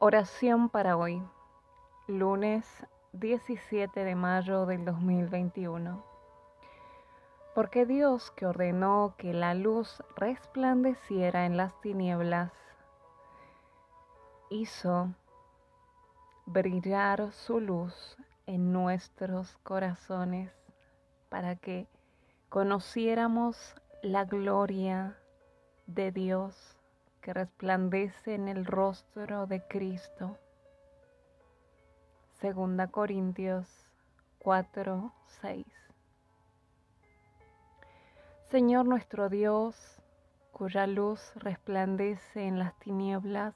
Oración para hoy, lunes 17 de mayo del 2021. Porque Dios que ordenó que la luz resplandeciera en las tinieblas, hizo brillar su luz en nuestros corazones para que conociéramos la gloria de Dios que resplandece en el rostro de Cristo. Segunda Corintios 4, 6. Señor nuestro Dios, cuya luz resplandece en las tinieblas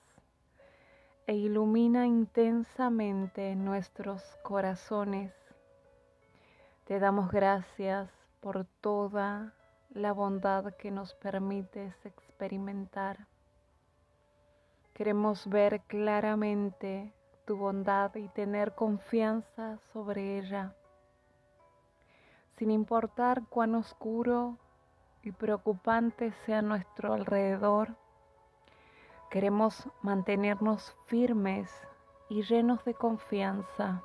e ilumina intensamente nuestros corazones, te damos gracias por toda la bondad que nos permites experimentar. Queremos ver claramente tu bondad y tener confianza sobre ella, sin importar cuán oscuro y preocupante sea nuestro alrededor. Queremos mantenernos firmes y llenos de confianza,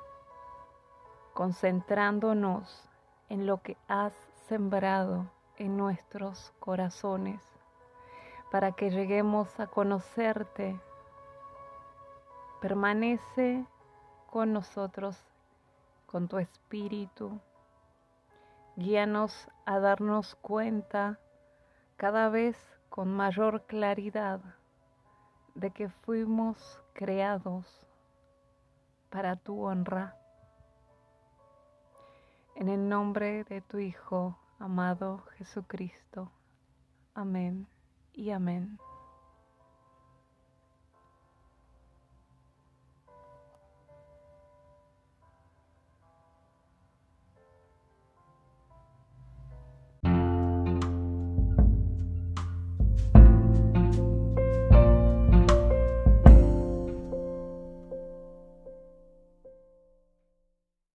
concentrándonos en lo que has sembrado en nuestros corazones para que lleguemos a conocerte. Permanece con nosotros, con tu espíritu. Guíanos a darnos cuenta cada vez con mayor claridad de que fuimos creados para tu honra. En el nombre de tu Hijo, amado Jesucristo. Amén y amén.